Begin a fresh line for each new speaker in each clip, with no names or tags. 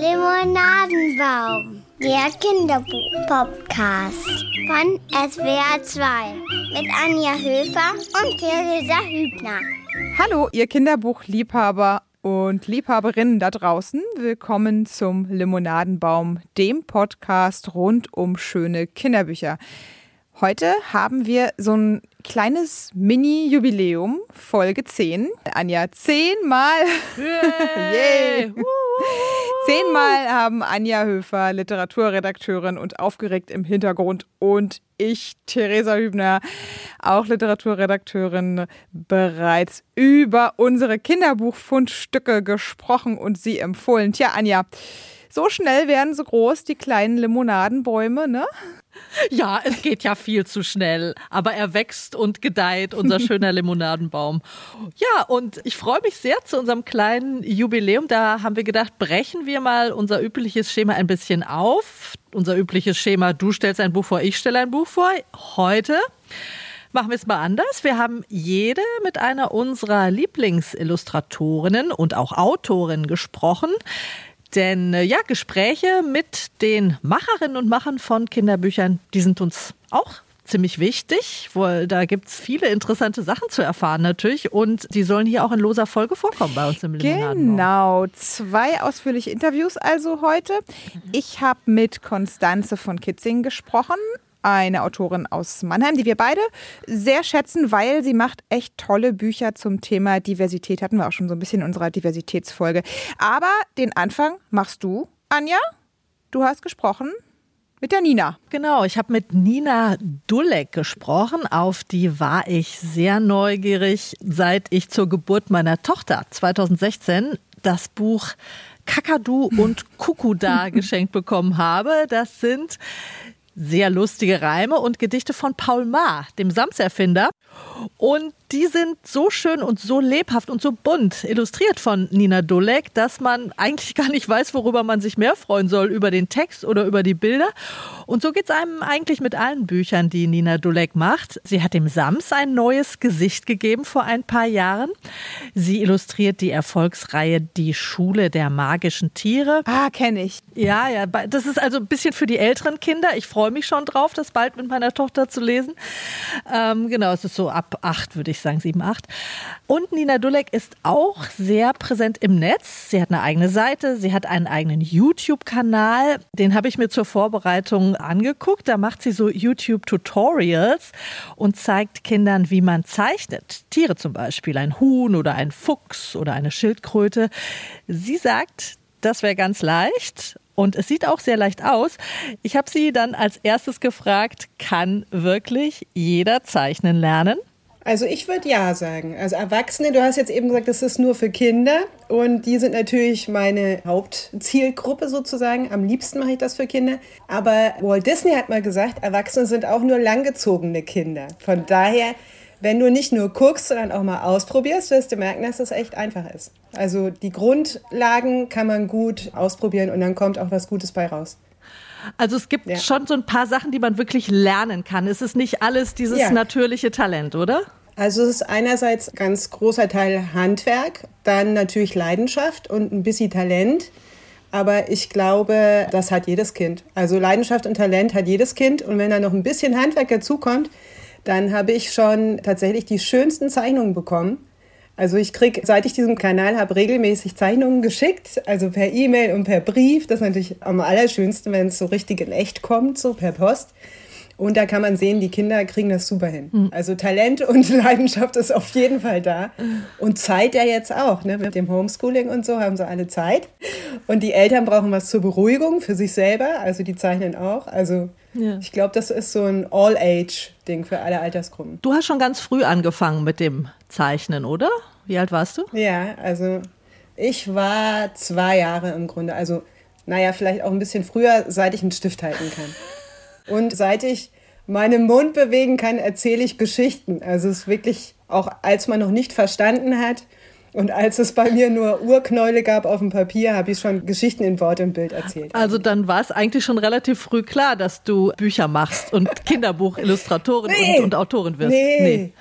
Limonadenbaum, der Kinderbuch-Podcast von SWR 2 mit Anja Höfer und Theresa Hübner.
Hallo, ihr Kinderbuchliebhaber und Liebhaberinnen da draußen. Willkommen zum Limonadenbaum, dem Podcast rund um schöne Kinderbücher. Heute haben wir so ein kleines Mini-Jubiläum, Folge 10. Anja, zehnmal. Yay! Zehnmal haben Anja Höfer, Literaturredakteurin und aufgeregt im Hintergrund und ich, Theresa Hübner, auch Literaturredakteurin, bereits über unsere Kinderbuchfundstücke gesprochen und sie empfohlen. Tja, Anja, so schnell werden so groß die kleinen Limonadenbäume, ne?
Ja, es geht ja viel zu schnell, aber er wächst und gedeiht, unser schöner Limonadenbaum. Ja, und ich freue mich sehr zu unserem kleinen Jubiläum. Da haben wir gedacht, brechen wir mal unser übliches Schema ein bisschen auf. Unser übliches Schema, du stellst ein Buch vor, ich stelle ein Buch vor. Heute machen wir es mal anders. Wir haben jede mit einer unserer Lieblingsillustratorinnen und auch Autorinnen gesprochen. Denn äh, ja, Gespräche mit den Macherinnen und Machern von Kinderbüchern, die sind uns auch ziemlich wichtig, weil da gibt es viele interessante Sachen zu erfahren natürlich und die sollen hier auch in loser Folge vorkommen bei uns im Limonadenbau.
Genau, zwei ausführliche Interviews also heute. Ich habe mit Konstanze von Kitzing gesprochen, eine Autorin aus Mannheim, die wir beide sehr schätzen, weil sie macht echt tolle Bücher zum Thema Diversität. Hatten wir auch schon so ein bisschen in unserer Diversitätsfolge. Aber den Anfang machst du, Anja. Du hast gesprochen mit der Nina.
Genau, ich habe mit Nina Dulek gesprochen. Auf die war ich sehr neugierig, seit ich zur Geburt meiner Tochter 2016 das Buch Kakadu und Kukuda geschenkt bekommen habe. Das sind sehr lustige Reime und Gedichte von Paul Maar, dem Sams-Erfinder. Und die sind so schön und so lebhaft und so bunt illustriert von Nina Dolek, dass man eigentlich gar nicht weiß, worüber man sich mehr freuen soll, über den Text oder über die Bilder. Und so geht es einem eigentlich mit allen Büchern, die Nina Dolek macht. Sie hat dem Sams ein neues Gesicht gegeben vor ein paar Jahren. Sie illustriert die Erfolgsreihe Die Schule der magischen Tiere.
Ah, kenne ich.
Ja, ja, das ist also ein bisschen für die älteren Kinder. Ich freue mich schon drauf, das bald mit meiner Tochter zu lesen. Ähm, genau, es ist so ab acht, würde ich ich sagen sieben, acht. Und Nina Dulek ist auch sehr präsent im Netz. Sie hat eine eigene Seite, sie hat einen eigenen YouTube-Kanal. Den habe ich mir zur Vorbereitung angeguckt. Da macht sie so YouTube-Tutorials und zeigt Kindern, wie man zeichnet. Tiere zum Beispiel, ein Huhn oder ein Fuchs oder eine Schildkröte. Sie sagt, das wäre ganz leicht und es sieht auch sehr leicht aus. Ich habe sie dann als erstes gefragt, kann wirklich jeder zeichnen lernen?
Also ich würde ja sagen. Also Erwachsene, du hast jetzt eben gesagt, das ist nur für Kinder und die sind natürlich meine Hauptzielgruppe sozusagen. Am liebsten mache ich das für Kinder. Aber Walt Disney hat mal gesagt, Erwachsene sind auch nur langgezogene Kinder. Von daher, wenn du nicht nur guckst, sondern auch mal ausprobierst, wirst du merken, dass das echt einfach ist. Also die Grundlagen kann man gut ausprobieren und dann kommt auch was Gutes bei raus.
Also es gibt ja. schon so ein paar Sachen, die man wirklich lernen kann. Es ist nicht alles dieses ja. natürliche Talent, oder?
Also es ist einerseits ganz großer Teil Handwerk, dann natürlich Leidenschaft und ein bisschen Talent. Aber ich glaube, das hat jedes Kind. Also Leidenschaft und Talent hat jedes Kind. Und wenn da noch ein bisschen Handwerk dazukommt, dann habe ich schon tatsächlich die schönsten Zeichnungen bekommen. Also ich kriege, seit ich diesen Kanal habe, regelmäßig Zeichnungen geschickt, also per E-Mail und per Brief. Das ist natürlich am allerschönsten, wenn es so richtig in echt kommt, so per Post. Und da kann man sehen, die Kinder kriegen das super hin. Mhm. Also Talent und Leidenschaft ist auf jeden Fall da. Und Zeit ja jetzt auch. Ne? Mit dem Homeschooling und so haben sie alle Zeit. Und die Eltern brauchen was zur Beruhigung für sich selber. Also die zeichnen auch. Also ja. ich glaube, das ist so ein All-Age-Ding für alle Altersgruppen.
Du hast schon ganz früh angefangen mit dem Zeichnen, oder? Wie alt warst du?
Ja, also ich war zwei Jahre im Grunde. Also naja, vielleicht auch ein bisschen früher, seit ich einen Stift halten kann. Und seit ich meinen Mund bewegen kann, erzähle ich Geschichten. Also es ist wirklich, auch als man noch nicht verstanden hat und als es bei mir nur Urknäule gab auf dem Papier, habe ich schon Geschichten in Wort und Bild erzählt.
Also dann war es eigentlich schon relativ früh klar, dass du Bücher machst und Kinderbuchillustratorin nee, und, und Autorin wirst.
Nee. nee.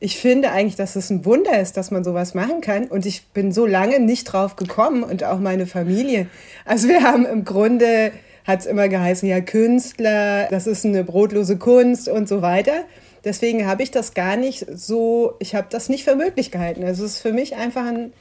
ich finde eigentlich, dass es ein Wunder ist, dass man sowas machen kann. Und ich bin so lange nicht drauf gekommen und auch meine Familie. Also wir haben im Grunde, hat es immer geheißen, ja, Künstler, das ist eine brotlose Kunst und so weiter. Deswegen habe ich das gar nicht so, ich habe das nicht für möglich gehalten. Also es ist für mich einfach ein,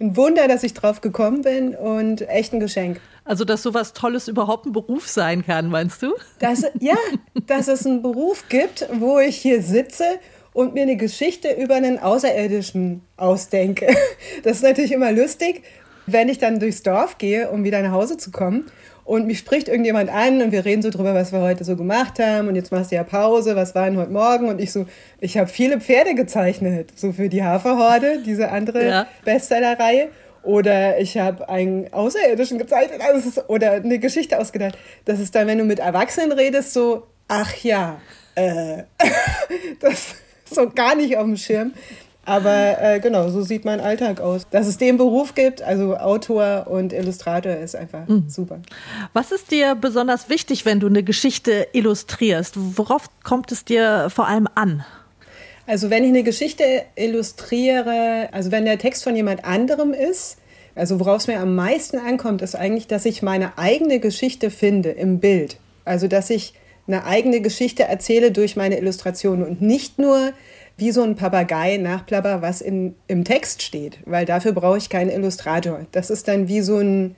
ein Wunder, dass ich drauf gekommen bin und echt ein Geschenk.
Also, dass sowas Tolles überhaupt ein Beruf sein kann, meinst du?
Dass, ja, dass es einen Beruf gibt, wo ich hier sitze und mir eine Geschichte über einen Außerirdischen ausdenke. Das ist natürlich immer lustig, wenn ich dann durchs Dorf gehe, um wieder nach Hause zu kommen. Und mich spricht irgendjemand an und wir reden so drüber, was wir heute so gemacht haben. Und jetzt machst du ja Pause, was war denn heute Morgen? Und ich so, ich habe viele Pferde gezeichnet, so für die Haferhorde, diese andere ja. Bestsellerreihe. Oder ich habe einen Außerirdischen gezeichnet also ist, oder eine Geschichte ausgedacht. Das ist dann, wenn du mit Erwachsenen redest, so, ach ja, äh, das so gar nicht auf dem Schirm. Aber äh, genau, so sieht mein Alltag aus. Dass es den Beruf gibt, also Autor und Illustrator, ist einfach mhm. super.
Was ist dir besonders wichtig, wenn du eine Geschichte illustrierst? Worauf kommt es dir vor allem an?
Also wenn ich eine Geschichte illustriere, also wenn der Text von jemand anderem ist, also worauf es mir am meisten ankommt, ist eigentlich, dass ich meine eigene Geschichte finde im Bild. Also dass ich eine eigene Geschichte erzähle durch meine Illustrationen und nicht nur wie so ein Papagei nachplapper, was in, im Text steht, weil dafür brauche ich keinen Illustrator. Das ist dann wie so ein,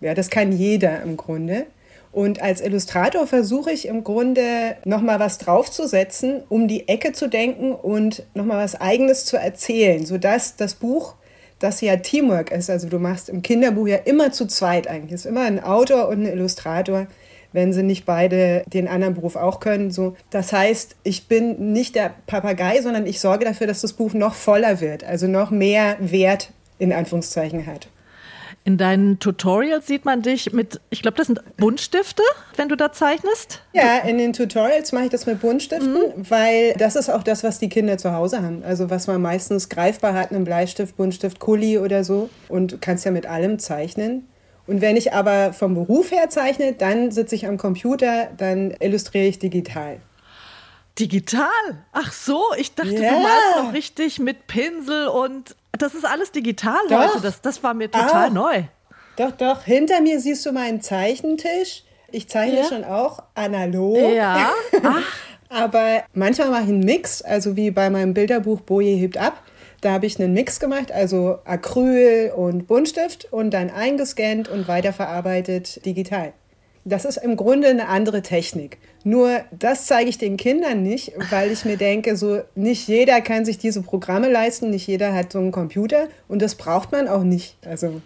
ja, das kann jeder im Grunde. Und als Illustrator versuche ich im Grunde nochmal was draufzusetzen, um die Ecke zu denken und nochmal was Eigenes zu erzählen, sodass das Buch, das ja Teamwork ist, also du machst im Kinderbuch ja immer zu zweit eigentlich, ist immer ein Autor und ein Illustrator, wenn sie nicht beide den anderen Beruf auch können. So, das heißt, ich bin nicht der Papagei, sondern ich sorge dafür, dass das Buch noch voller wird, also noch mehr Wert in Anführungszeichen hat.
In deinen Tutorials sieht man dich mit, ich glaube, das sind Buntstifte, wenn du da zeichnest?
Ja, in den Tutorials mache ich das mit Buntstiften, mhm. weil das ist auch das, was die Kinder zu Hause haben. Also was man meistens greifbar hat, einen Bleistift, Buntstift, Kuli oder so. Und du kannst ja mit allem zeichnen. Und wenn ich aber vom Beruf her zeichne, dann sitze ich am Computer, dann illustriere ich digital.
Digital? Ach so, ich dachte, yeah. du malst noch richtig mit Pinsel und das ist alles digital doch. heute. Das, das war mir total auch. neu.
Doch, doch. Hinter mir siehst du meinen Zeichentisch. Ich zeichne ja. schon auch analog.
Ja. Ach.
Aber manchmal mache ich einen Mix, also wie bei meinem Bilderbuch Boje hebt ab. Da habe ich einen Mix gemacht, also Acryl und Buntstift und dann eingescannt und weiterverarbeitet digital. Das ist im Grunde eine andere Technik. Nur das zeige ich den Kindern nicht, weil ich mir denke, so nicht jeder kann sich diese Programme leisten, nicht jeder hat so einen Computer und das braucht man auch nicht. Also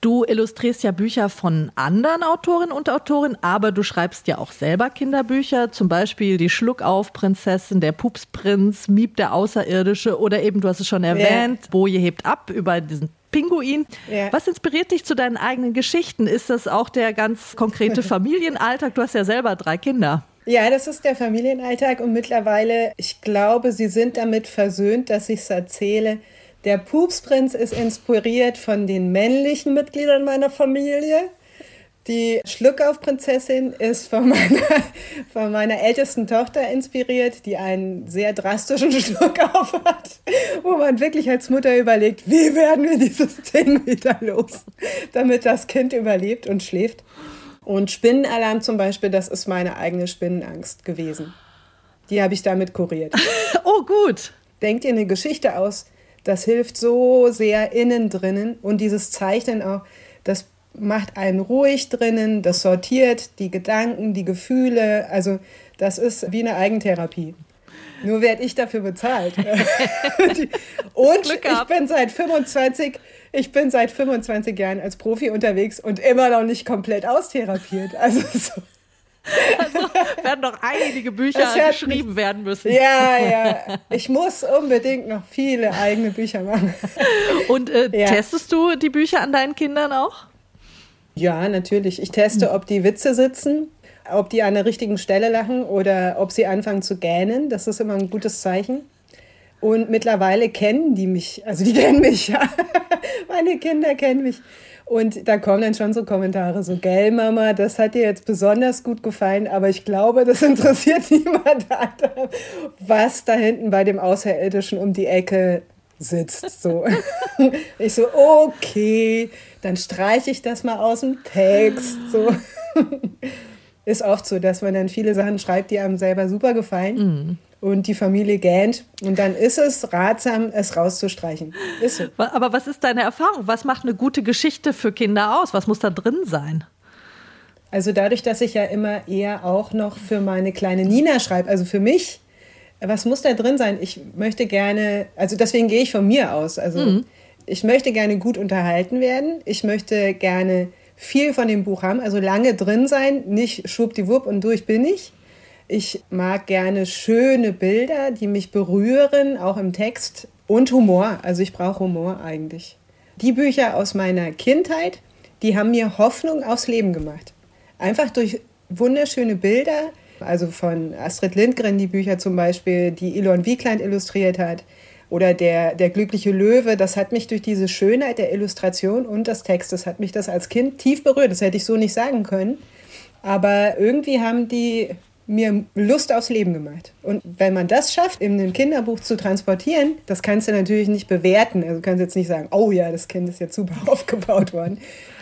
Du illustrierst ja Bücher von anderen Autorinnen und Autoren, aber du schreibst ja auch selber Kinderbücher, zum Beispiel Die Schluckauf-Prinzessin, Der Pupsprinz, Miep der Außerirdische oder eben, du hast es schon erwähnt, ja. Boje hebt ab über diesen Pinguin. Ja. Was inspiriert dich zu deinen eigenen Geschichten? Ist das auch der ganz konkrete Familienalltag? Du hast ja selber drei Kinder.
Ja, das ist der Familienalltag und mittlerweile, ich glaube, sie sind damit versöhnt, dass ich es erzähle der Pupsprinz ist inspiriert von den männlichen Mitgliedern meiner Familie. Die Schluckauf-Prinzessin ist von meiner, von meiner ältesten Tochter inspiriert, die einen sehr drastischen Schluckauf hat, wo man wirklich als Mutter überlegt, wie werden wir dieses Ding wieder los, damit das Kind überlebt und schläft. Und Spinnenalarm zum Beispiel, das ist meine eigene Spinnenangst gewesen. Die habe ich damit kuriert.
oh, gut.
Denkt ihr eine Geschichte aus, das hilft so sehr innen drinnen und dieses Zeichnen auch, das macht einen ruhig drinnen, das sortiert die Gedanken, die Gefühle, also das ist wie eine Eigentherapie. Nur werde ich dafür bezahlt. und ich bin seit 25, ich bin seit 25 Jahren als Profi unterwegs und immer noch nicht komplett austherapiert. Also so.
Also werden noch einige Bücher geschrieben werden müssen.
Ja, ja. Ich muss unbedingt noch viele eigene Bücher machen.
Und äh, ja. testest du die Bücher an deinen Kindern auch?
Ja, natürlich. Ich teste, ob die Witze sitzen, ob die an der richtigen Stelle lachen oder ob sie anfangen zu gähnen. Das ist immer ein gutes Zeichen. Und mittlerweile kennen die mich, also die kennen mich, ja. Meine Kinder kennen mich. Und da kommen dann schon so Kommentare, so, gell, Mama, das hat dir jetzt besonders gut gefallen, aber ich glaube, das interessiert niemand anderes, was da hinten bei dem Außerirdischen um die Ecke sitzt. So. Ich so, okay, dann streiche ich das mal aus dem Text. So. Ist oft so, dass man dann viele Sachen schreibt, die einem selber super gefallen. Mm und die Familie gähnt. Und dann ist es ratsam, es rauszustreichen. Ist so.
Aber was ist deine Erfahrung? Was macht eine gute Geschichte für Kinder aus? Was muss da drin sein?
Also dadurch, dass ich ja immer eher auch noch für meine kleine Nina schreibe, also für mich, was muss da drin sein? Ich möchte gerne, also deswegen gehe ich von mir aus. Also mhm. ich möchte gerne gut unterhalten werden. Ich möchte gerne viel von dem Buch haben, also lange drin sein, nicht schwuppdiwupp und durch bin ich. Ich mag gerne schöne Bilder, die mich berühren, auch im Text. Und Humor. Also ich brauche Humor eigentlich. Die Bücher aus meiner Kindheit, die haben mir Hoffnung aufs Leben gemacht. Einfach durch wunderschöne Bilder, also von Astrid Lindgren die Bücher zum Beispiel, die Elon Wiekland illustriert hat, oder der, der glückliche Löwe, das hat mich durch diese Schönheit der Illustration und des Textes, hat mich das als Kind tief berührt. Das hätte ich so nicht sagen können. Aber irgendwie haben die mir Lust aufs Leben gemacht. Und wenn man das schafft, in einem Kinderbuch zu transportieren, das kannst du natürlich nicht bewerten. Also du kannst jetzt nicht sagen, oh ja, das Kind ist jetzt super aufgebaut worden.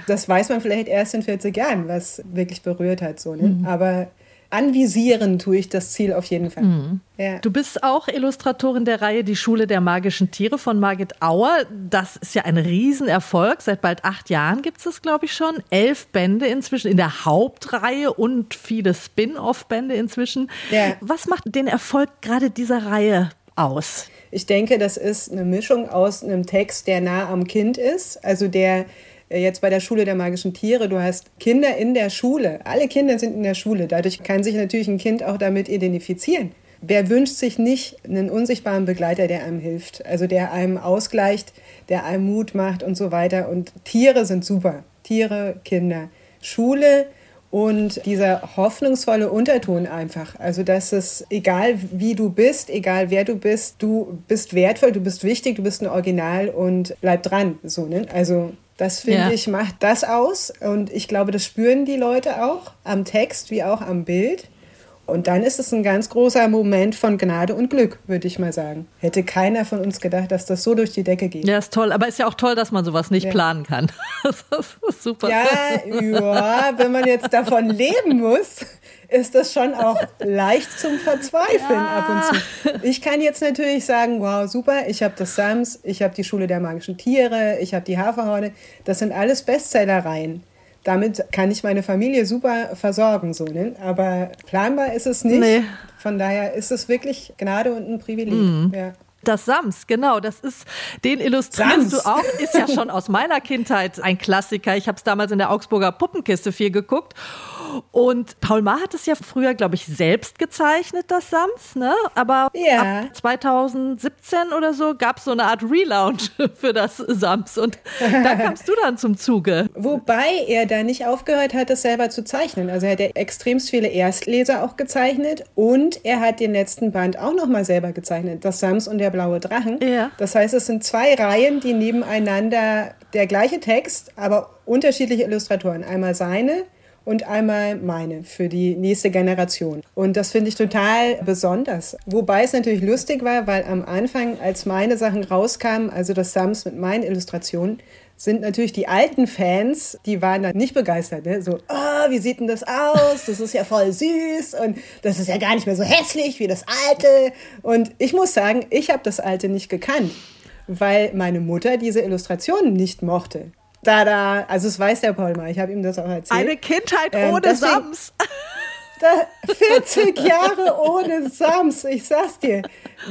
Das weiß man vielleicht erst in 40 Jahren, was wirklich berührt hat. So, ne? Mhm. Aber anvisieren tue ich das Ziel auf jeden Fall. Mhm.
Ja. Du bist auch Illustratorin der Reihe Die Schule der magischen Tiere von Margit Auer. Das ist ja ein Riesenerfolg. Seit bald acht Jahren gibt es das, glaube ich, schon. Elf Bände inzwischen in der Hauptreihe und viele Spin-off-Bände inzwischen. Ja. Was macht den Erfolg gerade dieser Reihe aus?
Ich denke, das ist eine Mischung aus einem Text, der nah am Kind ist, also der jetzt bei der Schule der magischen Tiere, du hast Kinder in der Schule. Alle Kinder sind in der Schule. Dadurch kann sich natürlich ein Kind auch damit identifizieren. Wer wünscht sich nicht einen unsichtbaren Begleiter, der einem hilft, also der einem ausgleicht, der einem Mut macht und so weiter. Und Tiere sind super. Tiere, Kinder. Schule und dieser hoffnungsvolle Unterton einfach. Also, dass es egal wie du bist, egal wer du bist, du bist wertvoll, du bist wichtig, du bist ein Original und bleib dran. So, ne? Also, das finde ja. ich macht das aus und ich glaube, das spüren die Leute auch am Text wie auch am Bild. Und dann ist es ein ganz großer Moment von Gnade und Glück, würde ich mal sagen. Hätte keiner von uns gedacht, dass das so durch die Decke geht.
Ja, ist toll. Aber ist ja auch toll, dass man sowas nicht ja. planen kann.
Das ist super. Ja, ja, wenn man jetzt davon leben muss, ist das schon auch leicht zum Verzweifeln ja. ab und zu. Ich kann jetzt natürlich sagen, wow, super, ich habe das Sams, ich habe die Schule der magischen Tiere, ich habe die Haferhorne. Das sind alles Bestsellereien. Damit kann ich meine Familie super versorgen, so, ne? aber planbar ist es nicht. Nee. Von daher ist es wirklich Gnade und ein Privileg. Mhm. Ja.
Das Sams, genau, das ist, den illustrierst Sams. du auch, ist ja schon aus meiner Kindheit ein Klassiker. Ich habe es damals in der Augsburger Puppenkiste viel geguckt und Paul Maar hat es ja früher, glaube ich, selbst gezeichnet, das Sams, ne? Aber ja. ab 2017 oder so gab es so eine Art Relaunch für das Sams. Und da kamst du dann zum Zuge.
Wobei er da nicht aufgehört hat, es selber zu zeichnen. Also er hat ja extremst viele Erstleser auch gezeichnet und er hat den letzten Band auch nochmal selber gezeichnet. Das Sams und der blaue Drachen. Ja. Das heißt, es sind zwei Reihen, die nebeneinander der gleiche Text, aber unterschiedliche Illustratoren. Einmal seine und einmal meine für die nächste Generation. Und das finde ich total besonders. Wobei es natürlich lustig war, weil am Anfang, als meine Sachen rauskamen, also das Sams mit meinen Illustrationen, sind natürlich die alten Fans, die waren dann nicht begeistert. Ne? So, oh, wie sieht denn das aus? Das ist ja voll süß und das ist ja gar nicht mehr so hässlich wie das alte. Und ich muss sagen, ich habe das alte nicht gekannt, weil meine Mutter diese Illustrationen nicht mochte. Da, da, also es weiß der Paul mal, ich habe ihm das auch erzählt.
Eine Kindheit ähm, ohne deswegen, Sams.
Da, 40 Jahre ohne Sams, ich sag's dir.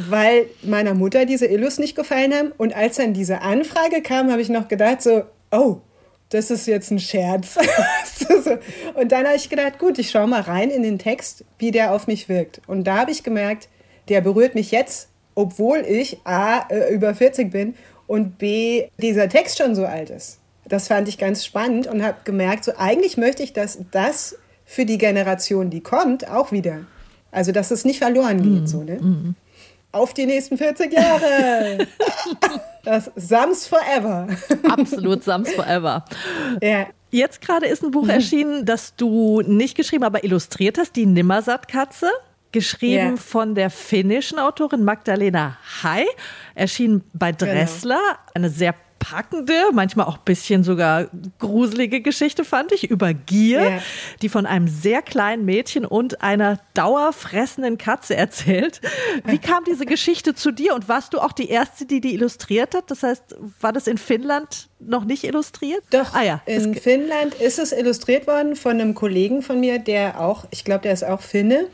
Weil meiner Mutter diese Illus nicht gefallen haben. Und als dann diese Anfrage kam, habe ich noch gedacht, so, oh, das ist jetzt ein Scherz. und dann habe ich gedacht, gut, ich schaue mal rein in den Text, wie der auf mich wirkt. Und da habe ich gemerkt, der berührt mich jetzt, obwohl ich A, äh, über 40 bin und B, dieser Text schon so alt ist. Das fand ich ganz spannend und habe gemerkt, so eigentlich möchte ich, dass das für die Generation, die kommt, auch wieder. Also, dass es nicht verloren geht. Mm, so, ne? Mm. Auf die nächsten 40 Jahre. Das Sams Forever.
Absolut Sams Forever.
Ja.
Jetzt gerade ist ein Buch erschienen, das du nicht geschrieben, aber illustriert hast, die Nimmersatt-Katze. Geschrieben
Ja.
von der finnischen Autorin Magdalena Hai. Erschien bei
Genau.
Dressler. Eine sehr packende, manchmal auch ein bisschen sogar gruselige Geschichte, fand ich, über Gier,
Ja.
die von einem sehr kleinen Mädchen und einer dauerfressenden Katze erzählt. Wie kam diese Geschichte zu dir und warst du auch die Erste, die die illustriert hat? Das heißt, war das in Finnland noch nicht illustriert?
Doch,
Ah ja,
in Finnland ist es illustriert worden von einem Kollegen von mir, der auch, ich glaube, der ist auch Finne.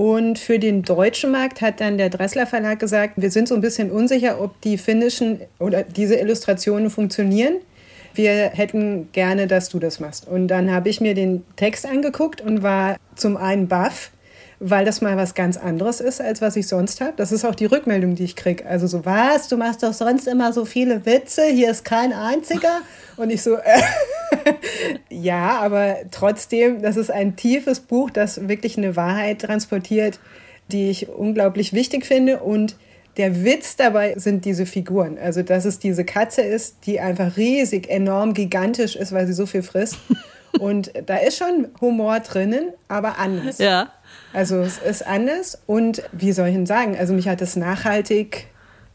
Und für den deutschen Markt hat dann der Dressler Verlag gesagt, wir sind so ein bisschen unsicher, ob die finnischen oder diese Illustrationen funktionieren. Wir hätten gerne, dass du das machst. Und dann habe ich mir den Text angeguckt und war zum einen baff, weil das mal was ganz anderes ist, als was ich sonst habe. Das ist auch die Rückmeldung, die ich kriege. Also so, was, du machst doch sonst immer so viele Witze, hier ist kein einziger. Und ich so, äh, ja, aber trotzdem, das ist ein tiefes Buch, das wirklich eine Wahrheit transportiert, die ich unglaublich wichtig finde. Und der Witz dabei sind diese Figuren. Also, dass es diese Katze ist, die einfach riesig, enorm, gigantisch ist, weil sie so viel frisst. Und da ist schon Humor drinnen, aber anders.
Ja.
Also es ist anders und wie soll ich denn sagen, also mich hat es nachhaltig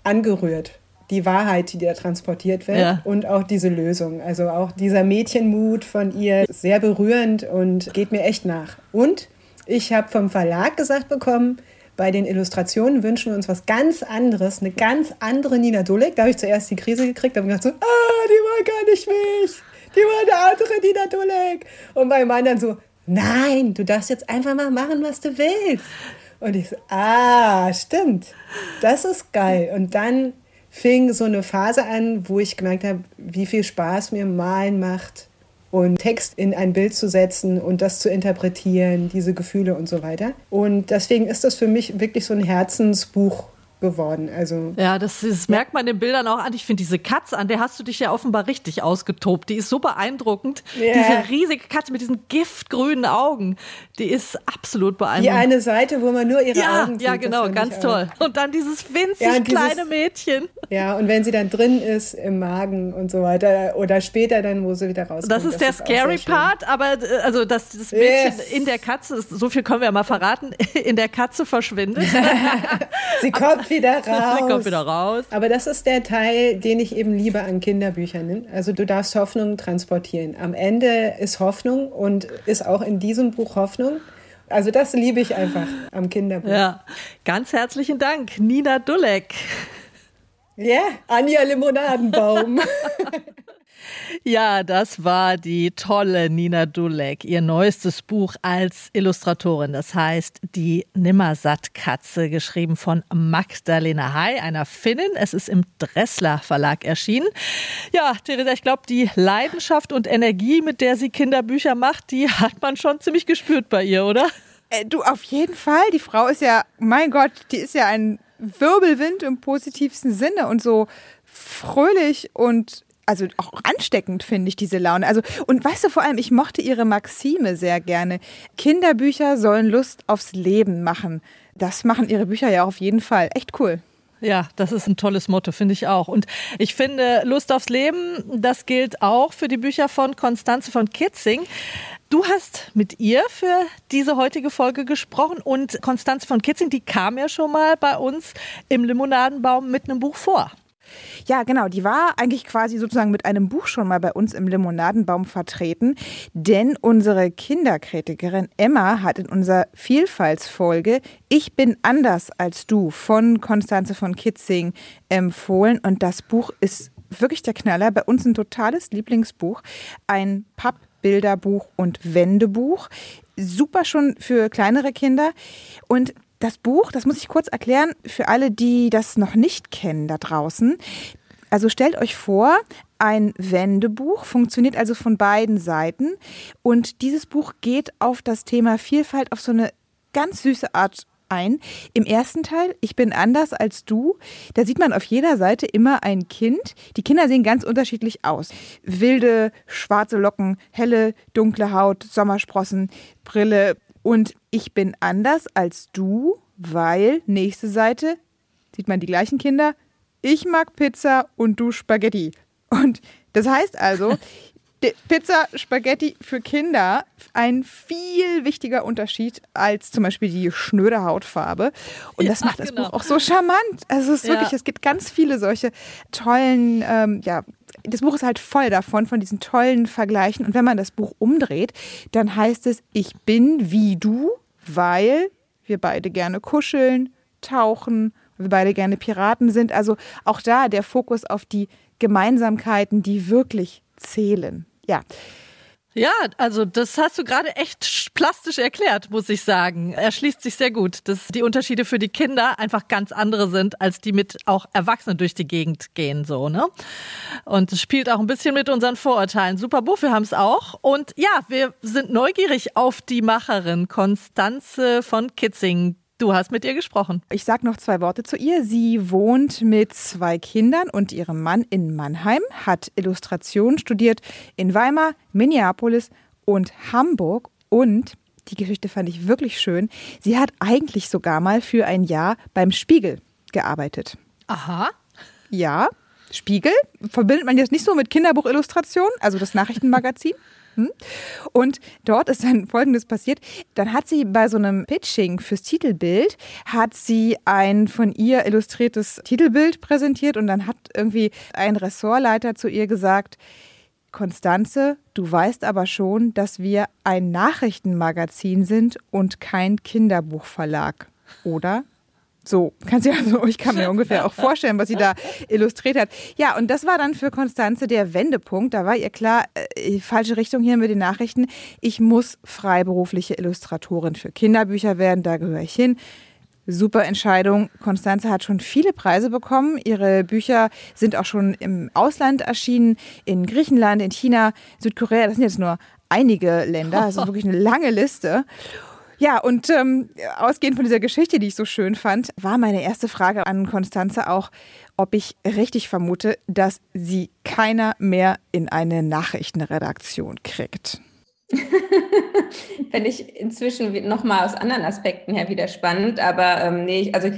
angerührt. Die Wahrheit, die da transportiert wird
Ja.
und auch diese Lösung. Also auch dieser Mädchenmut von ihr, ist sehr berührend und geht mir echt nach. Und ich habe vom Verlag gesagt bekommen, bei den Illustrationen wünschen wir uns was ganz anderes, eine ganz andere Nina Dulek. Da habe ich zuerst die Krise gekriegt, habe gedacht so, ah, die war gar nicht mich. Die war eine andere Nina Dulek. Und mein Mann dann so, nein, du darfst jetzt einfach mal machen, was du willst. Und ich so, ah, stimmt. Das ist geil. Und dann fing so eine Phase an, wo ich gemerkt habe, wie viel Spaß mir Malen macht und Text in ein Bild zu setzen und das zu interpretieren, diese Gefühle und so weiter. Und deswegen ist das für mich wirklich so ein Herzensbuch geworden. Also
Ja, das, das merkt man den Bildern auch an. Ich finde diese Katze, an der hast du dich ja offenbar richtig ausgetobt. Die ist so beeindruckend.
Ja.
Diese riesige Katze mit diesen giftgrünen Augen, die ist absolut
die
beeindruckend.
eine Seite, wo man nur ihre
ja,
Augen sieht.
ja,
das
genau, ganz toll. Und dann dieses winzig
Ja, dieses-
kleine Mädchen.
Ja, und wenn sie dann drin ist im Magen und so weiter oder später dann, wo sie wieder rauskommt.
Das ist der
auch sehr
scary. Part, aber äh, also dass das Mädchen
Yes.
in der Katze, so viel können wir ja mal verraten, in der Katze verschwindet.
Sie kommt wieder raus.
Kommt wieder raus.
Aber das ist der Teil, den ich eben liebe an Kinderbüchern. Also du darfst Hoffnung transportieren. Am Ende ist Hoffnung und ist auch in diesem Buch Hoffnung. Also das liebe ich einfach am Kinderbuch. Ja,
Ja, ganz herzlichen Dank, Nina Dulek.
Anja Limonadenbaum.
Ja, das war die tolle Nina Dulek, ihr neuestes Buch als Illustratorin. Das heißt Die Nimmersatt-Katze, geschrieben von Magdalena Hai, einer Finnin. Es ist im Dressler Verlag erschienen. Ja, Theresa, ich glaube, die Leidenschaft und Energie, mit der sie Kinderbücher macht, die hat man schon ziemlich gespürt bei ihr, oder?
Äh, du, auf jeden Fall. Die Frau ist ja, mein Gott, die ist ja ein Wirbelwind im positivsten Sinne und so fröhlich und also auch ansteckend finde ich diese Laune. Also und weißt du vor allem, ich mochte ihre Maxime sehr gerne. Kinderbücher sollen Lust aufs Leben machen. Das machen ihre Bücher ja auf jeden Fall. Echt cool.
Ja, das ist ein tolles Motto, finde ich auch. Und ich finde, Lust aufs Leben, das gilt auch für die Bücher von Konstanze von Kitzing. Du hast mit ihr für diese heutige Folge gesprochen und Konstanze von Kitzing, die kam ja schon mal bei uns im Limonadenbaum mit einem Buch vor.
Ja, genau. Die war eigentlich quasi sozusagen mit einem Buch schon mal bei uns im Limonadenbaum vertreten. Denn unsere Kinderkritikerin Emma hat in unserer Vielfaltsfolge Ich bin anders als du von Konstanze von Kitzing empfohlen. Und das Buch ist wirklich der Knaller. Bei uns ein totales Lieblingsbuch. Ein Pappbilderbuch und Wendebuch. Super schon für kleinere Kinder. Und das Buch, das muss ich kurz erklären für alle, die das noch nicht kennen da draußen. Also stellt euch vor, ein Wendebuch funktioniert also von beiden Seiten und dieses Buch geht auf das Thema Vielfalt auf so eine ganz süße Art ein. Im ersten Teil, ich bin anders als du, da sieht man auf jeder Seite immer ein Kind. Die Kinder sehen ganz unterschiedlich aus. Wilde, schwarze Locken, helle, dunkle Haut, Sommersprossen, Brille, und ich bin anders als du, weil, nächste Seite, sieht man die gleichen Kinder. Ich mag Pizza und du Spaghetti. Und das heißt also, Pizza, Spaghetti für Kinder ein viel wichtiger Unterschied als zum Beispiel die schnöde Hautfarbe. Und das macht das genau. Buch auch so charmant. Also es ist wirklich, ja. es gibt ganz viele solche tollen, ähm, ja, das Buch ist halt voll davon, von diesen tollen Vergleichen. Und wenn man das Buch umdreht, dann heißt es, ich bin wie du, weil wir beide gerne kuscheln, tauchen, wir beide gerne Piraten sind. Also auch da der Fokus auf die Gemeinsamkeiten, die wirklich zählen. Ja.
Ja, also das hast du gerade echt plastisch erklärt, muss ich sagen. Er schließt sich sehr gut, dass die Unterschiede für die Kinder einfach ganz andere sind, als die mit auch Erwachsenen durch die Gegend gehen, so, ne? Und es spielt auch ein bisschen mit unseren Vorurteilen. Super Buff, wir haben es auch. Und ja, wir sind neugierig auf die Macherin Konstanze von Kitzing, Du hast mit ihr gesprochen.
Ich sage noch zwei Worte zu ihr. Sie wohnt mit zwei Kindern und ihrem Mann in Mannheim, hat Illustration studiert in Weimar, Minneapolis und Hamburg und die Geschichte fand ich wirklich schön. Sie hat eigentlich sogar mal für ein Jahr beim Spiegel gearbeitet.
Aha.
Ja, Spiegel verbindet man jetzt nicht so mit Kinderbuchillustration, also das Nachrichtenmagazin. Hm? Und dort ist dann Folgendes passiert. Dann hat sie bei so einem Pitching fürs Titelbild, hat sie ein von ihr illustriertes Titelbild präsentiert und dann hat irgendwie ein Ressortleiter zu ihr gesagt, Konstanze, du weißt aber schon, dass wir ein Nachrichtenmagazin sind und kein Kinderbuchverlag, oder? So, kannst du also, ich kann mir ungefähr auch vorstellen, was sie da illustriert hat. Ja, und das war dann für Konstanze der Wendepunkt. Da war ihr klar, äh, falsche Richtung hier mit den Nachrichten. Ich muss freiberufliche Illustratorin für Kinderbücher werden, da gehöre ich hin. Super Entscheidung. Konstanze hat schon viele Preise bekommen. Ihre Bücher sind auch schon im Ausland erschienen, in Griechenland, in China, Südkorea. Das sind jetzt nur einige Länder, also wirklich eine lange Liste. Ja, und ähm, ausgehend von dieser Geschichte, die ich so schön fand, war meine erste Frage an Konstanze auch, ob ich richtig vermute, dass sie keiner mehr in eine Nachrichtenredaktion kriegt.
Fände ich inzwischen nochmal aus anderen Aspekten her wieder spannend, aber ähm, nee, also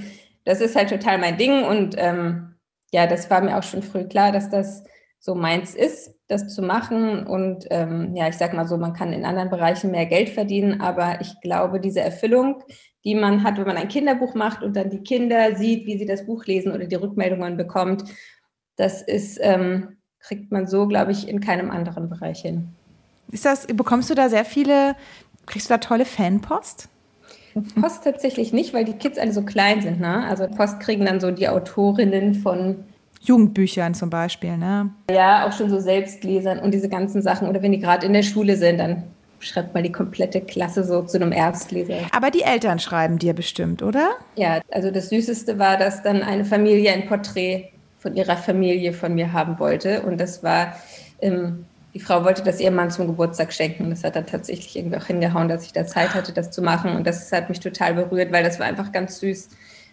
das ist halt total mein Ding und ähm, ja, das war mir auch schon früh klar, dass das so meins ist, das zu machen. Und ähm, ja, ich sag mal so, man kann in anderen Bereichen mehr Geld verdienen, aber ich glaube, diese Erfüllung, die man hat, wenn man ein Kinderbuch macht und dann die Kinder sieht, wie sie das Buch lesen oder die Rückmeldungen bekommt, das ist, ähm, kriegt man so, glaube ich, in keinem anderen Bereich hin.
Ist das, bekommst du da sehr viele, kriegst du da tolle Fanpost?
Post tatsächlich nicht, weil die Kids alle so klein sind. Ne? Also Post kriegen dann so die Autorinnen von
Jugendbüchern zum Beispiel, ne?
Ja, auch schon so Selbstlesern und diese ganzen Sachen. Oder wenn die gerade in der Schule sind, dann schreibt mal die komplette Klasse so zu einem Erstleser.
Aber die Eltern schreiben dir bestimmt, oder?
Ja, also das Süßeste war, dass dann eine Familie ein Porträt von ihrer Familie von mir haben wollte. Und das war, ähm, die Frau wollte das ihrem Mann zum Geburtstag schenken. Das hat dann tatsächlich irgendwie auch hingehauen, dass ich da Zeit hatte, das zu machen. Und das hat mich total berührt, weil das war einfach ganz süß.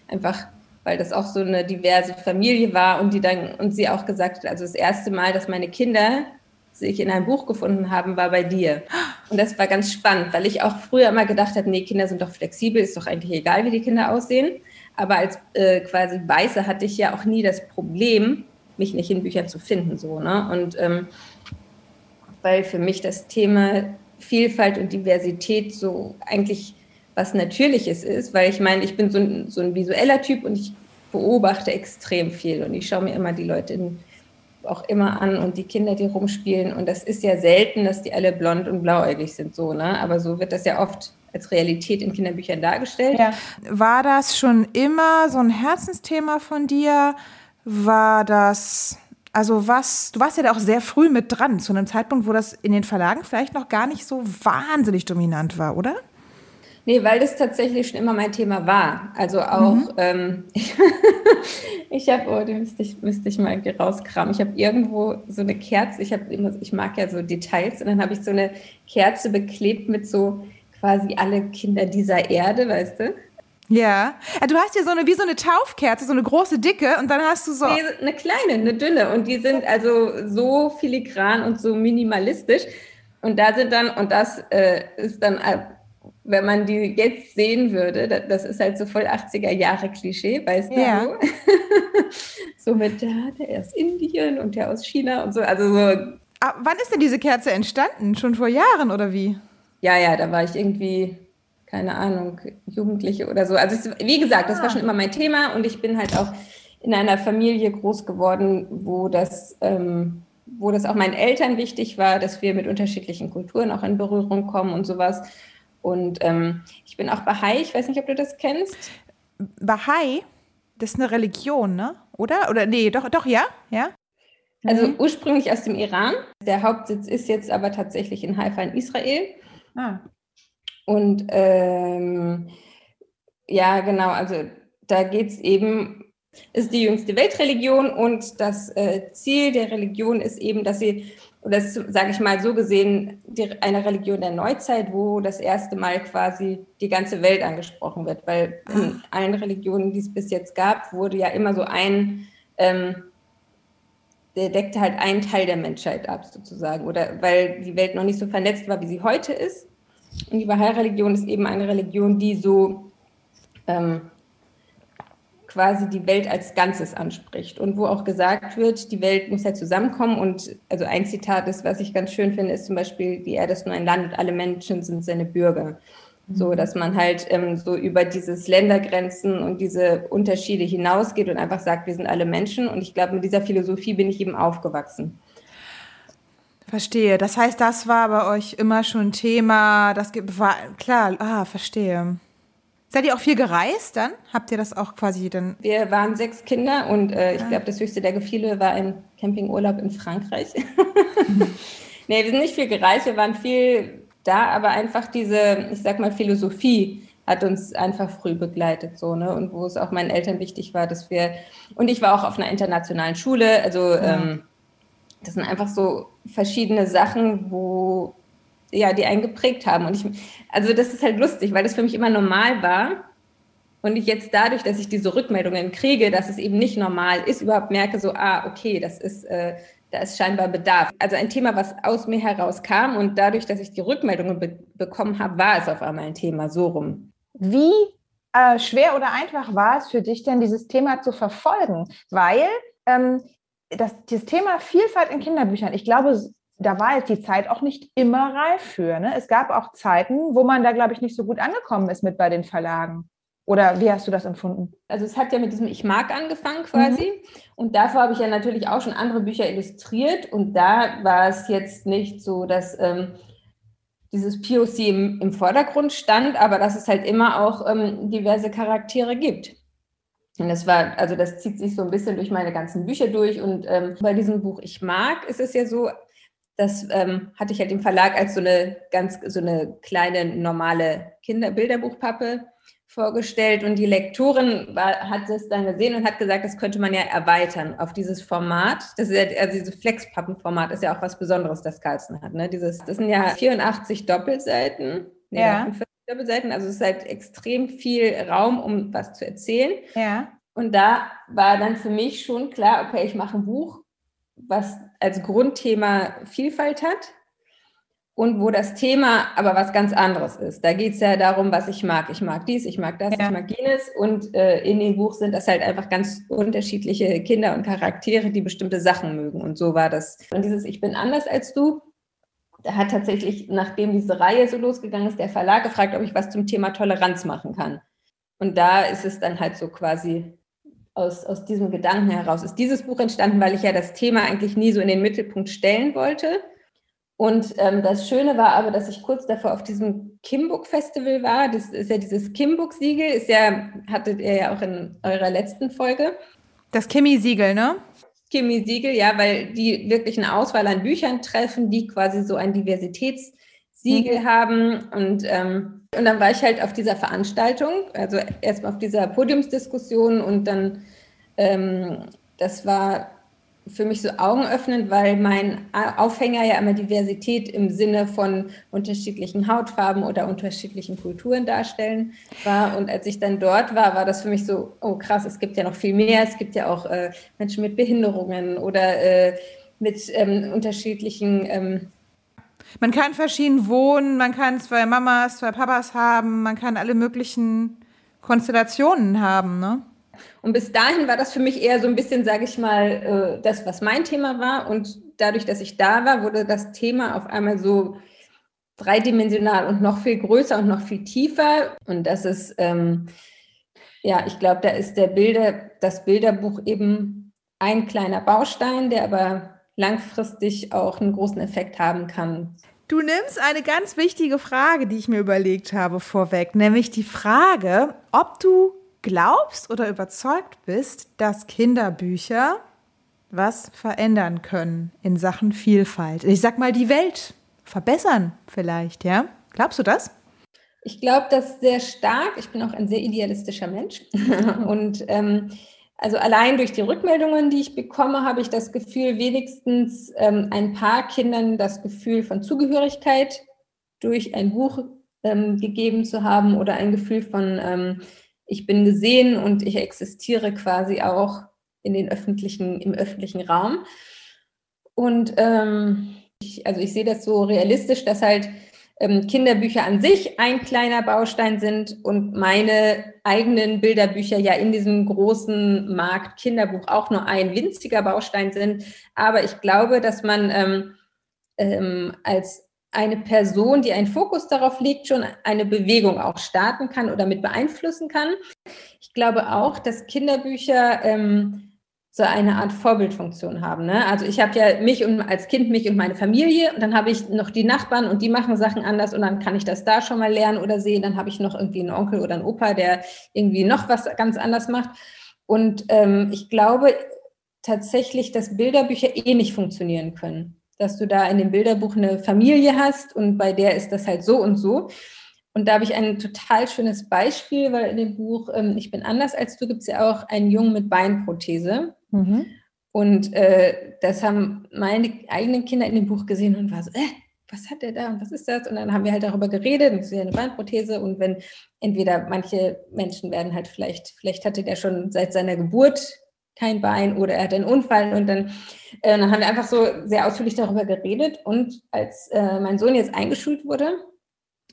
Einfach weil das auch so eine diverse Familie war und die dann und sie auch gesagt hat, also das erste Mal, dass meine Kinder sich in einem Buch gefunden haben, war bei dir. Und das war ganz spannend, weil ich auch früher immer gedacht habe, nee, Kinder sind doch flexibel, ist doch eigentlich egal, wie die Kinder aussehen. Aber als äh, quasi Weiße hatte ich ja auch nie das Problem, mich nicht in Büchern zu finden, so, ne? Und ähm, weil für mich das Thema Vielfalt und Diversität so eigentlich was Natürliches ist, weil ich meine, ich bin so ein, so ein visueller Typ und ich beobachte extrem viel und ich schaue mir immer die Leute in, auch immer an und die Kinder, die rumspielen und das ist ja selten, dass die alle blond und blauäugig sind, so, ne? Aber so wird das ja oft als Realität in Kinderbüchern dargestellt. Ja.
War das schon immer so ein Herzensthema von dir? War das also was, du warst ja da auch sehr früh mit dran, zu einem Zeitpunkt, wo das in den Verlagen vielleicht noch gar nicht so wahnsinnig dominant war, oder?
Nee, weil das tatsächlich schon immer mein Thema war. Also auch, mhm. ähm, ich habe, oh, die müsste ich, müsste ich mal rauskramen. Ich habe irgendwo so eine Kerze, ich habe immer, ich mag ja so Details und dann habe ich so eine Kerze beklebt mit so quasi alle Kinder dieser Erde, weißt du?
Ja. Du hast ja so eine, wie so eine Taufkerze, so eine große dicke und dann hast du so. Nee,
eine kleine, eine dünne und die sind also so filigran und so minimalistisch. Und da sind dann, und das äh, ist dann wenn man die jetzt sehen würde, das ist halt so voll 80er Jahre Klischee, weißt du?
Ja.
so mit ja, der aus Indien und der aus China und so. Also so.
Ah, wann ist denn diese Kerze entstanden? Schon vor Jahren oder wie?
Ja, ja, da war ich irgendwie, keine Ahnung, Jugendliche oder so. Also es, wie gesagt, das war schon immer mein Thema und ich bin halt auch in einer Familie groß geworden, wo das, ähm, wo das auch meinen Eltern wichtig war, dass wir mit unterschiedlichen Kulturen auch in Berührung kommen und sowas. Und ähm, ich bin auch Bahai, ich weiß nicht, ob du das kennst.
Bahai, das ist eine Religion, ne? Oder? Oder nee, doch, doch, ja, ja.
Also mhm. ursprünglich aus dem Iran. Der Hauptsitz ist jetzt aber tatsächlich in Haifa in Israel. Ah. Und ähm, ja, genau, also da geht es eben, ist die jüngste Weltreligion und das äh, Ziel der Religion ist eben, dass sie oder das sage ich mal so gesehen, die, eine Religion der Neuzeit, wo das erste Mal quasi die ganze Welt angesprochen wird. Weil in ah. allen Religionen, die es bis jetzt gab, wurde ja immer so ein, ähm, der deckte halt einen Teil der Menschheit ab, sozusagen. Oder weil die Welt noch nicht so vernetzt war, wie sie heute ist. Und die Bahai-Religion ist eben eine Religion, die so ähm, quasi die Welt als Ganzes anspricht und wo auch gesagt wird, die Welt muss halt zusammenkommen. Und also ein Zitat ist, was ich ganz schön finde, ist zum Beispiel, die Erde ist nur ein Land und alle Menschen sind seine Bürger. So, mhm. dass man halt ähm, so über dieses Ländergrenzen und diese Unterschiede hinausgeht und einfach sagt, wir sind alle Menschen. Und ich glaube, mit dieser Philosophie bin ich eben aufgewachsen.
Verstehe. Das heißt, das war bei euch immer schon Thema. Das war klar. Ah, verstehe. Seid ihr auch viel gereist dann? Habt ihr das auch quasi dann?
Wir waren sechs Kinder und äh, ich ah. glaube, das höchste der Gefühle war ein Campingurlaub in Frankreich. nee, wir sind nicht viel gereist, wir waren viel da, aber einfach diese, ich sag mal, Philosophie hat uns einfach früh begleitet, so, ne? Und wo es auch meinen Eltern wichtig war, dass wir, und ich war auch auf einer internationalen Schule, also ja. ähm, das sind einfach so verschiedene Sachen, wo ja, die einen geprägt haben. Und ich, also das ist halt lustig, weil das für mich immer normal war. Und ich jetzt dadurch, dass ich diese Rückmeldungen kriege, dass es eben nicht normal ist, überhaupt merke so, ah, okay, das ist, äh, da ist scheinbar Bedarf. Also ein Thema, was aus mir herauskam und dadurch, dass ich die Rückmeldungen be bekommen habe, war es auf einmal ein Thema so rum.
Wie äh, schwer oder einfach war es für dich denn, dieses Thema zu verfolgen? Weil ähm, das, das Thema Vielfalt in Kinderbüchern, ich glaube, da war jetzt die Zeit auch nicht immer reif für. Ne? Es gab auch Zeiten, wo man da, glaube ich, nicht so gut angekommen ist mit bei den Verlagen. Oder wie hast du das empfunden?
Also es hat ja mit diesem Ich mag angefangen quasi. Mhm. Und davor habe ich ja natürlich auch schon andere Bücher illustriert. Und da war es jetzt nicht so, dass ähm, dieses POC im, im, Vordergrund stand, aber dass es halt immer auch ähm, diverse Charaktere gibt. Und das war, also das zieht sich so ein bisschen durch meine ganzen Bücher durch. Und ähm, bei diesem Buch Ich mag ist es ja so, das ähm, hatte ich halt im Verlag als so eine ganz, so eine kleine normale Kinderbilderbuchpappe vorgestellt und die Lektorin war, hat es dann gesehen und hat gesagt, das könnte man ja erweitern auf dieses Format. Das ist ja, also dieses Flexpappenformat ist ja auch was Besonderes, das Carlsen hat. Ne? Dieses, das sind ja 84 Doppelseiten. Nee, ja. Doppelseiten, also es ist halt extrem viel Raum, um was zu erzählen.
Ja.
Und da war dann für mich schon klar, okay, ich mache ein Buch, was als Grundthema Vielfalt hat und wo das Thema aber was ganz anderes ist. Da geht es ja darum, was ich mag. Ich mag dies, ich mag das, ja. ich mag jenes. Und äh, in dem Buch sind das halt einfach ganz unterschiedliche Kinder und Charaktere, die bestimmte Sachen mögen. Und so war das. Und dieses Ich bin anders als du, da hat tatsächlich, nachdem diese Reihe so losgegangen ist, der Verlag gefragt, ob ich was zum Thema Toleranz machen kann. Und da ist es dann halt so quasi aus, aus diesem Gedanken heraus ist dieses Buch entstanden, weil ich ja das Thema eigentlich nie so in den Mittelpunkt stellen wollte. Und ähm, das Schöne war aber, dass ich kurz davor auf diesem Kimbook Festival war. Das ist ja dieses Kimbook Siegel, ist ja, hattet ihr ja auch in eurer letzten Folge.
Das Kimi-Siegel, ne?
Kimi-Siegel, ja, weil die wirklich eine Auswahl an Büchern treffen, die quasi so ein Diversitätssiegel mhm. haben. Und ähm, und dann war ich halt auf dieser Veranstaltung, also erstmal auf dieser Podiumsdiskussion und dann, ähm, das war für mich so augenöffnend, weil mein Aufhänger ja immer Diversität im Sinne von unterschiedlichen Hautfarben oder unterschiedlichen Kulturen darstellen war. Und als ich dann dort war, war das für mich so, oh krass, es gibt ja noch viel mehr. Es gibt ja auch äh, Menschen mit Behinderungen oder äh, mit ähm, unterschiedlichen ähm,
Man kann verschieden wohnen, man kann zwei Mamas, zwei Papas haben, man kann alle möglichen Konstellationen haben, ne?
Und bis dahin war das für mich eher so ein bisschen, sage ich mal, äh, das, was mein Thema war. Und dadurch, dass ich da war, wurde das Thema auf einmal so dreidimensional und noch viel größer und noch viel tiefer. Und das ist, ähm, ja, ich glaube, da ist der Bilder, das Bilderbuch eben ein kleiner Baustein, der aber langfristig auch einen großen Effekt haben kann.
Du nimmst eine ganz wichtige Frage, die ich mir überlegt habe, vorweg, nämlich die Frage, ob du glaubst oder überzeugt bist, dass Kinderbücher was verändern können in Sachen Vielfalt. Ich sag mal, die Welt verbessern vielleicht, ja? Glaubst du das?
Ich glaube das sehr stark. Ich bin auch ein sehr idealistischer Mensch. Und ähm, also allein durch die Rückmeldungen, die ich bekomme, habe ich das Gefühl, wenigstens ähm, ein paar Kindern das Gefühl von Zugehörigkeit durch ein Buch ähm, gegeben zu haben oder ein Gefühl von, ähm, ich bin gesehen und ich existiere quasi auch in den öffentlichen, im öffentlichen Raum. Und ähm, ich, also ich sehe das so realistisch, dass halt Kinderbücher an sich ein kleiner Baustein sind und meine eigenen Bilderbücher ja in diesem großen Markt Kinderbuch auch nur ein winziger Baustein sind. Aber ich glaube, dass man ähm, ähm, als eine Person, die einen Fokus darauf legt, schon eine Bewegung auch starten kann oder mit beeinflussen kann. Ich glaube auch, dass Kinderbücher ähm, so eine Art Vorbildfunktion haben. Ne? Also ich habe ja mich und als Kind mich und meine Familie und dann habe ich noch die Nachbarn und die machen Sachen anders und dann kann ich das da schon mal lernen oder sehen. Dann habe ich noch irgendwie einen Onkel oder einen Opa, der irgendwie noch was ganz anders macht. Und ähm, ich glaube tatsächlich, dass Bilderbücher eh nicht funktionieren können. Dass du da in dem Bilderbuch eine Familie hast und bei der ist das halt so und so. Und da habe ich ein total schönes Beispiel, weil in dem Buch ähm, Ich bin anders als du gibt es ja auch einen Jungen mit Beinprothese. Mhm. Und äh, das haben meine eigenen Kinder in dem Buch gesehen und war so, äh, was hat der da und was ist das? Und dann haben wir halt darüber geredet, das ist ja eine Beinprothese und wenn entweder manche Menschen werden halt vielleicht, vielleicht hatte der schon seit seiner Geburt kein Bein oder er hat einen Unfall und dann, äh, dann haben wir einfach so sehr ausführlich darüber geredet und als äh, mein Sohn jetzt eingeschult wurde,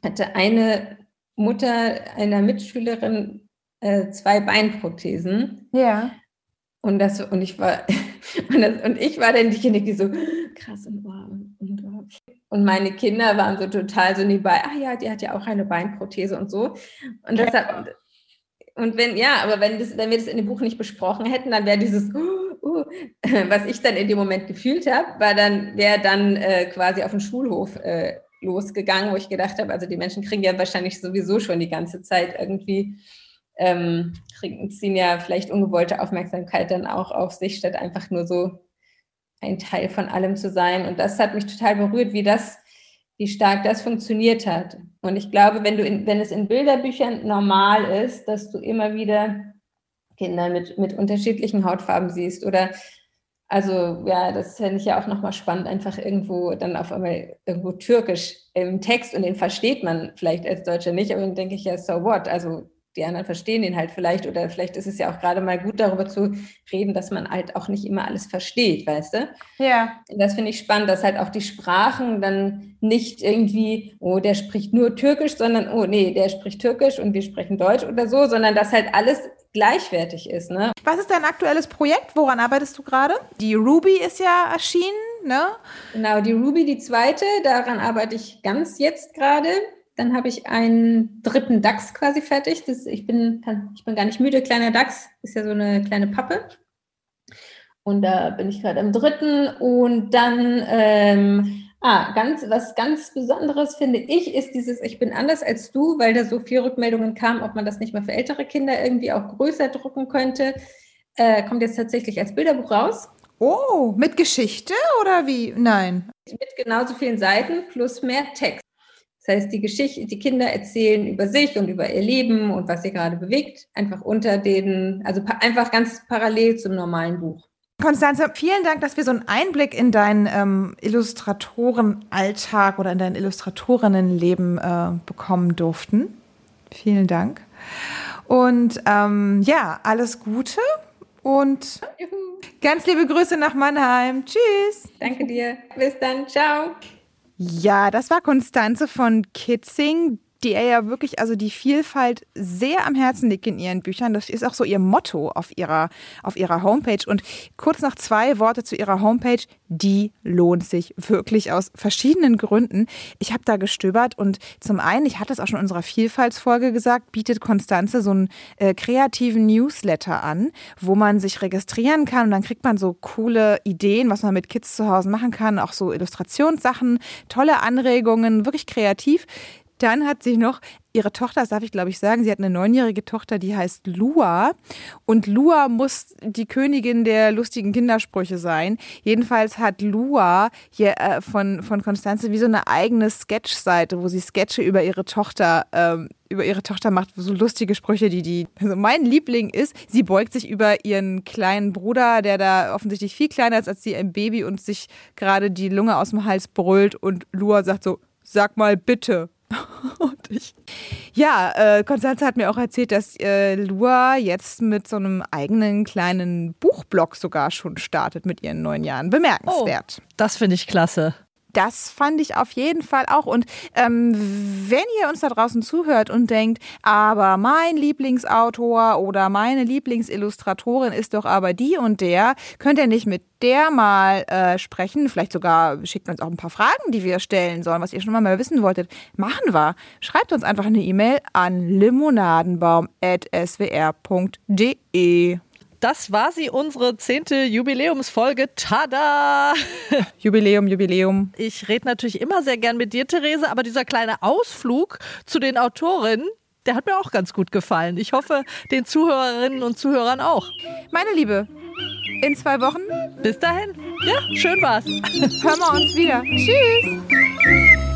hatte eine Mutter einer Mitschülerin äh, zwei Beinprothesen.
Ja.
Und das, und ich war, und, das, und ich war dann diejenige, die so, krass und wow. Und, und meine Kinder waren so total so nebenbei, ah ja, die hat ja auch eine Beinprothese und so. Und deshalb, und wenn, ja, aber wenn, das, wenn wir das in dem Buch nicht besprochen hätten, dann wäre dieses, uh, uh, was ich dann in dem Moment gefühlt habe, war dann, wäre dann äh, quasi auf dem Schulhof äh, losgegangen, wo ich gedacht habe, also die Menschen kriegen ja wahrscheinlich sowieso schon die ganze Zeit irgendwie ähm, kriegen, ziehen ja vielleicht ungewollte Aufmerksamkeit dann auch auf sich, statt einfach nur so ein Teil von allem zu sein. Und das hat mich total berührt, wie das, wie stark das funktioniert hat. Und ich glaube, wenn du in, wenn es in Bilderbüchern normal ist, dass du immer wieder Kinder mit, mit unterschiedlichen Hautfarben siehst oder also ja, das fände ich ja auch nochmal spannend, einfach irgendwo dann auf einmal irgendwo türkisch im Text und den versteht man vielleicht als Deutscher nicht, aber dann denke ich ja, so what? Also die anderen verstehen ihn halt vielleicht oder vielleicht ist es ja auch gerade mal gut darüber zu reden, dass man halt auch nicht immer alles versteht, weißt du?
Ja.
Das finde ich spannend, dass halt auch die Sprachen dann nicht irgendwie, oh, der spricht nur Türkisch, sondern oh, nee, der spricht Türkisch und wir sprechen Deutsch oder so, sondern dass halt alles gleichwertig ist, ne?
Was ist dein aktuelles Projekt? Woran arbeitest du gerade? Die Ruby ist ja erschienen, ne?
Genau, die Ruby, die zweite, daran arbeite ich ganz jetzt gerade. Dann habe ich einen dritten Dachs quasi fertig. Das, ich, bin, ich bin gar nicht müde. Kleiner Dachs ist ja so eine kleine Pappe. Und da bin ich gerade am dritten. Und dann, ähm, ah, ganz, was ganz Besonderes finde ich, ist dieses Ich bin anders als du, weil da so viele Rückmeldungen kamen, ob man das nicht mal für ältere Kinder irgendwie auch größer drucken könnte. Äh, kommt jetzt tatsächlich als Bilderbuch raus.
Oh, mit Geschichte oder wie? Nein.
Mit genauso vielen Seiten plus mehr Text. Das heißt, die Geschichte, die Kinder erzählen über sich und über ihr Leben und was sie gerade bewegt, einfach unter den, also einfach ganz parallel zum normalen Buch.
Konstanze, vielen Dank, dass wir so einen Einblick in deinen ähm, Illustratorenalltag oder in dein Illustratorinnenleben äh, bekommen durften. Vielen Dank. Und ähm, ja, alles Gute und ganz liebe Grüße nach Mannheim. Tschüss.
Danke dir. Bis dann. Ciao.
Ja, das war Konstanze von Kitzing, die er ja wirklich, also die Vielfalt sehr am Herzen liegt in ihren Büchern. Das ist auch so ihr Motto auf ihrer, auf ihrer Homepage. Und kurz noch zwei Worte zu ihrer Homepage. Die lohnt sich wirklich aus verschiedenen Gründen. Ich habe da gestöbert und zum einen, ich hatte es auch schon in unserer Vielfaltsfolge gesagt, bietet Konstanze so einen äh, kreativen Newsletter an, wo man sich registrieren kann und dann kriegt man so coole Ideen, was man mit Kids zu Hause machen kann, auch so Illustrationssachen, tolle Anregungen, wirklich kreativ. Dann hat sie noch ihre Tochter, das darf ich glaube ich sagen, sie hat eine neunjährige Tochter, die heißt Lua. Und Lua muss die Königin der lustigen Kindersprüche sein. Jedenfalls hat Lua hier äh, von, von Konstanze wie so eine eigene Sketch-Seite, wo sie Sketche über ihre Tochter ähm, über ihre Tochter macht, so lustige Sprüche, die die. Also mein Liebling ist, sie beugt sich über ihren kleinen Bruder, der da offensichtlich viel kleiner ist als sie, ein Baby und sich gerade die Lunge aus dem Hals brüllt und Lua sagt so, sag mal bitte. Und ich, ja, äh, Konstanze hat mir auch erzählt, dass äh, Lua jetzt mit so einem eigenen kleinen Buchblog sogar schon startet mit ihren neun Jahren. Bemerkenswert.
Oh, das finde ich klasse
das fand ich auf jeden Fall auch. Und ähm, wenn ihr uns da draußen zuhört und denkt, aber mein Lieblingsautor oder meine Lieblingsillustratorin ist doch aber die und der, könnt ihr nicht mit der mal äh, sprechen? Vielleicht sogar schickt uns auch ein paar Fragen, die wir stellen sollen, was ihr schon mal wissen wolltet. Machen wir. Schreibt uns einfach eine E-Mail an limonadenbaum.swr.de.
Das war sie, unsere zehnte Jubiläumsfolge. Tada!
Jubiläum, Jubiläum.
Ich rede natürlich immer sehr gern mit dir, Therese, aber dieser kleine Ausflug zu den Autorinnen, der hat mir auch ganz gut gefallen. Ich hoffe, den Zuhörerinnen und Zuhörern auch.
Meine Liebe, in zwei Wochen.
Bis dahin. Ja, schön war's.
Hören wir uns wieder. Tschüss.